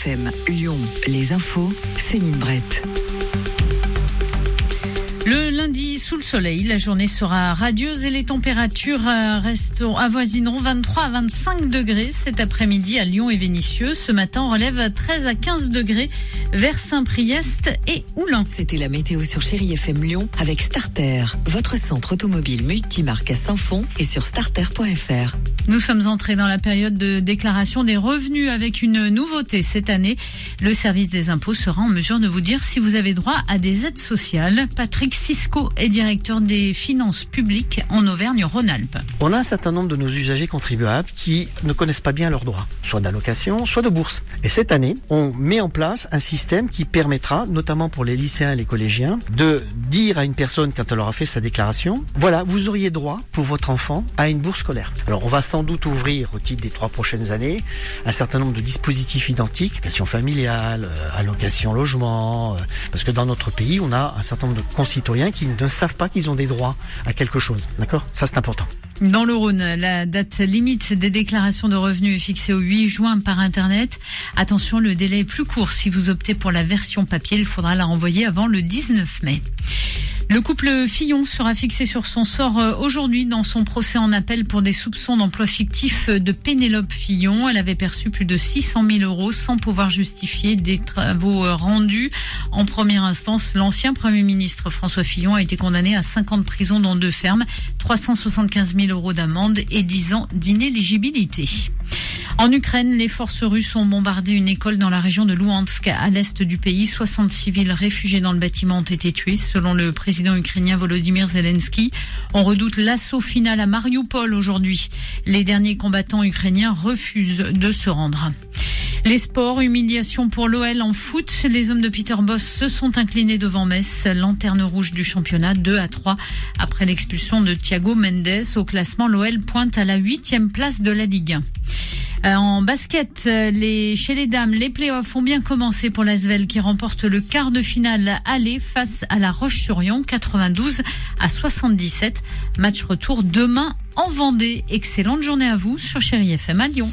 FM, Lyon, les infos, Céline Brett. Le lundi, sous le soleil, la journée sera radieuse et les températures euh, resteront, avoisineront 23 à 25 degrés cet après-midi à Lyon et Vénissieux. Ce matin, on relève 13 à 15 degrés vers Saint-Priest et Oulin. C'était la météo sur Chérie FM Lyon avec Starter, votre centre automobile multimarque à Saint-Fond et sur starter.fr. Nous sommes entrés dans la période de déclaration des revenus avec une nouveauté cette année. Le service des impôts sera en mesure de vous dire si vous avez droit à des aides sociales. Patrick Cisco est directeur des finances publiques en Auvergne-Rhône-Alpes. On a un certain nombre de nos usagers contribuables qui ne connaissent pas bien leurs droits, soit d'allocation, soit de bourse. Et cette année, on met en place un système qui permettra, notamment pour les lycéens et les collégiens, de dire à une personne quand elle aura fait sa déclaration, voilà, vous auriez droit pour votre enfant à une bourse scolaire. Alors on va sans doute ouvrir au titre des trois prochaines années un certain nombre de dispositifs identiques, allocation familiale, euh, allocation logement, euh, parce que dans notre pays, on a un certain nombre de concitoyens qui ne savent pas qu'ils ont des droits à quelque chose. D'accord? Ça c'est important. Dans le Rhône, la date limite des déclarations de revenus est fixée au 8 juin par Internet. Attention, le délai est plus court. Si vous optez pour la version papier, il faudra la renvoyer avant le 19 mai. Le couple Fillon sera fixé sur son sort euh, aujourd'hui dans son procès en appel pour des soupçons d'emploi fictif de Pénélope Fillon. Elle avait perçu plus de 600 000 euros sans pouvoir justifier des travaux euh, rendus. En première instance, l'ancien Premier ministre François Fillon a été condamné à 5 ans de prison dans deux fermes, 375 000 euros d'amende et 10 ans d'inéligibilité. En Ukraine, les forces russes ont bombardé une école dans la région de Luhansk, à l'est du pays. 60 civils réfugiés dans le bâtiment ont été tués, selon le président ukrainien Volodymyr Zelensky. On redoute l'assaut final à Mariupol aujourd'hui. Les derniers combattants ukrainiens refusent de se rendre. Les sports, humiliation pour l'OL en foot. Les hommes de Peter Boss se sont inclinés devant Metz, lanterne rouge du championnat, 2 à 3. Après l'expulsion de Thiago Mendes au classement, l'OL pointe à la huitième place de la Ligue 1. Euh, En basket, euh, chez les dames, les playoffs ont bien commencé pour l'Asvel qui remporte le quart de finale aller face à la Roche-sur-Yon, 92 à 77. Match retour demain en Vendée. Excellente journée à vous sur Chéri FM à Lyon.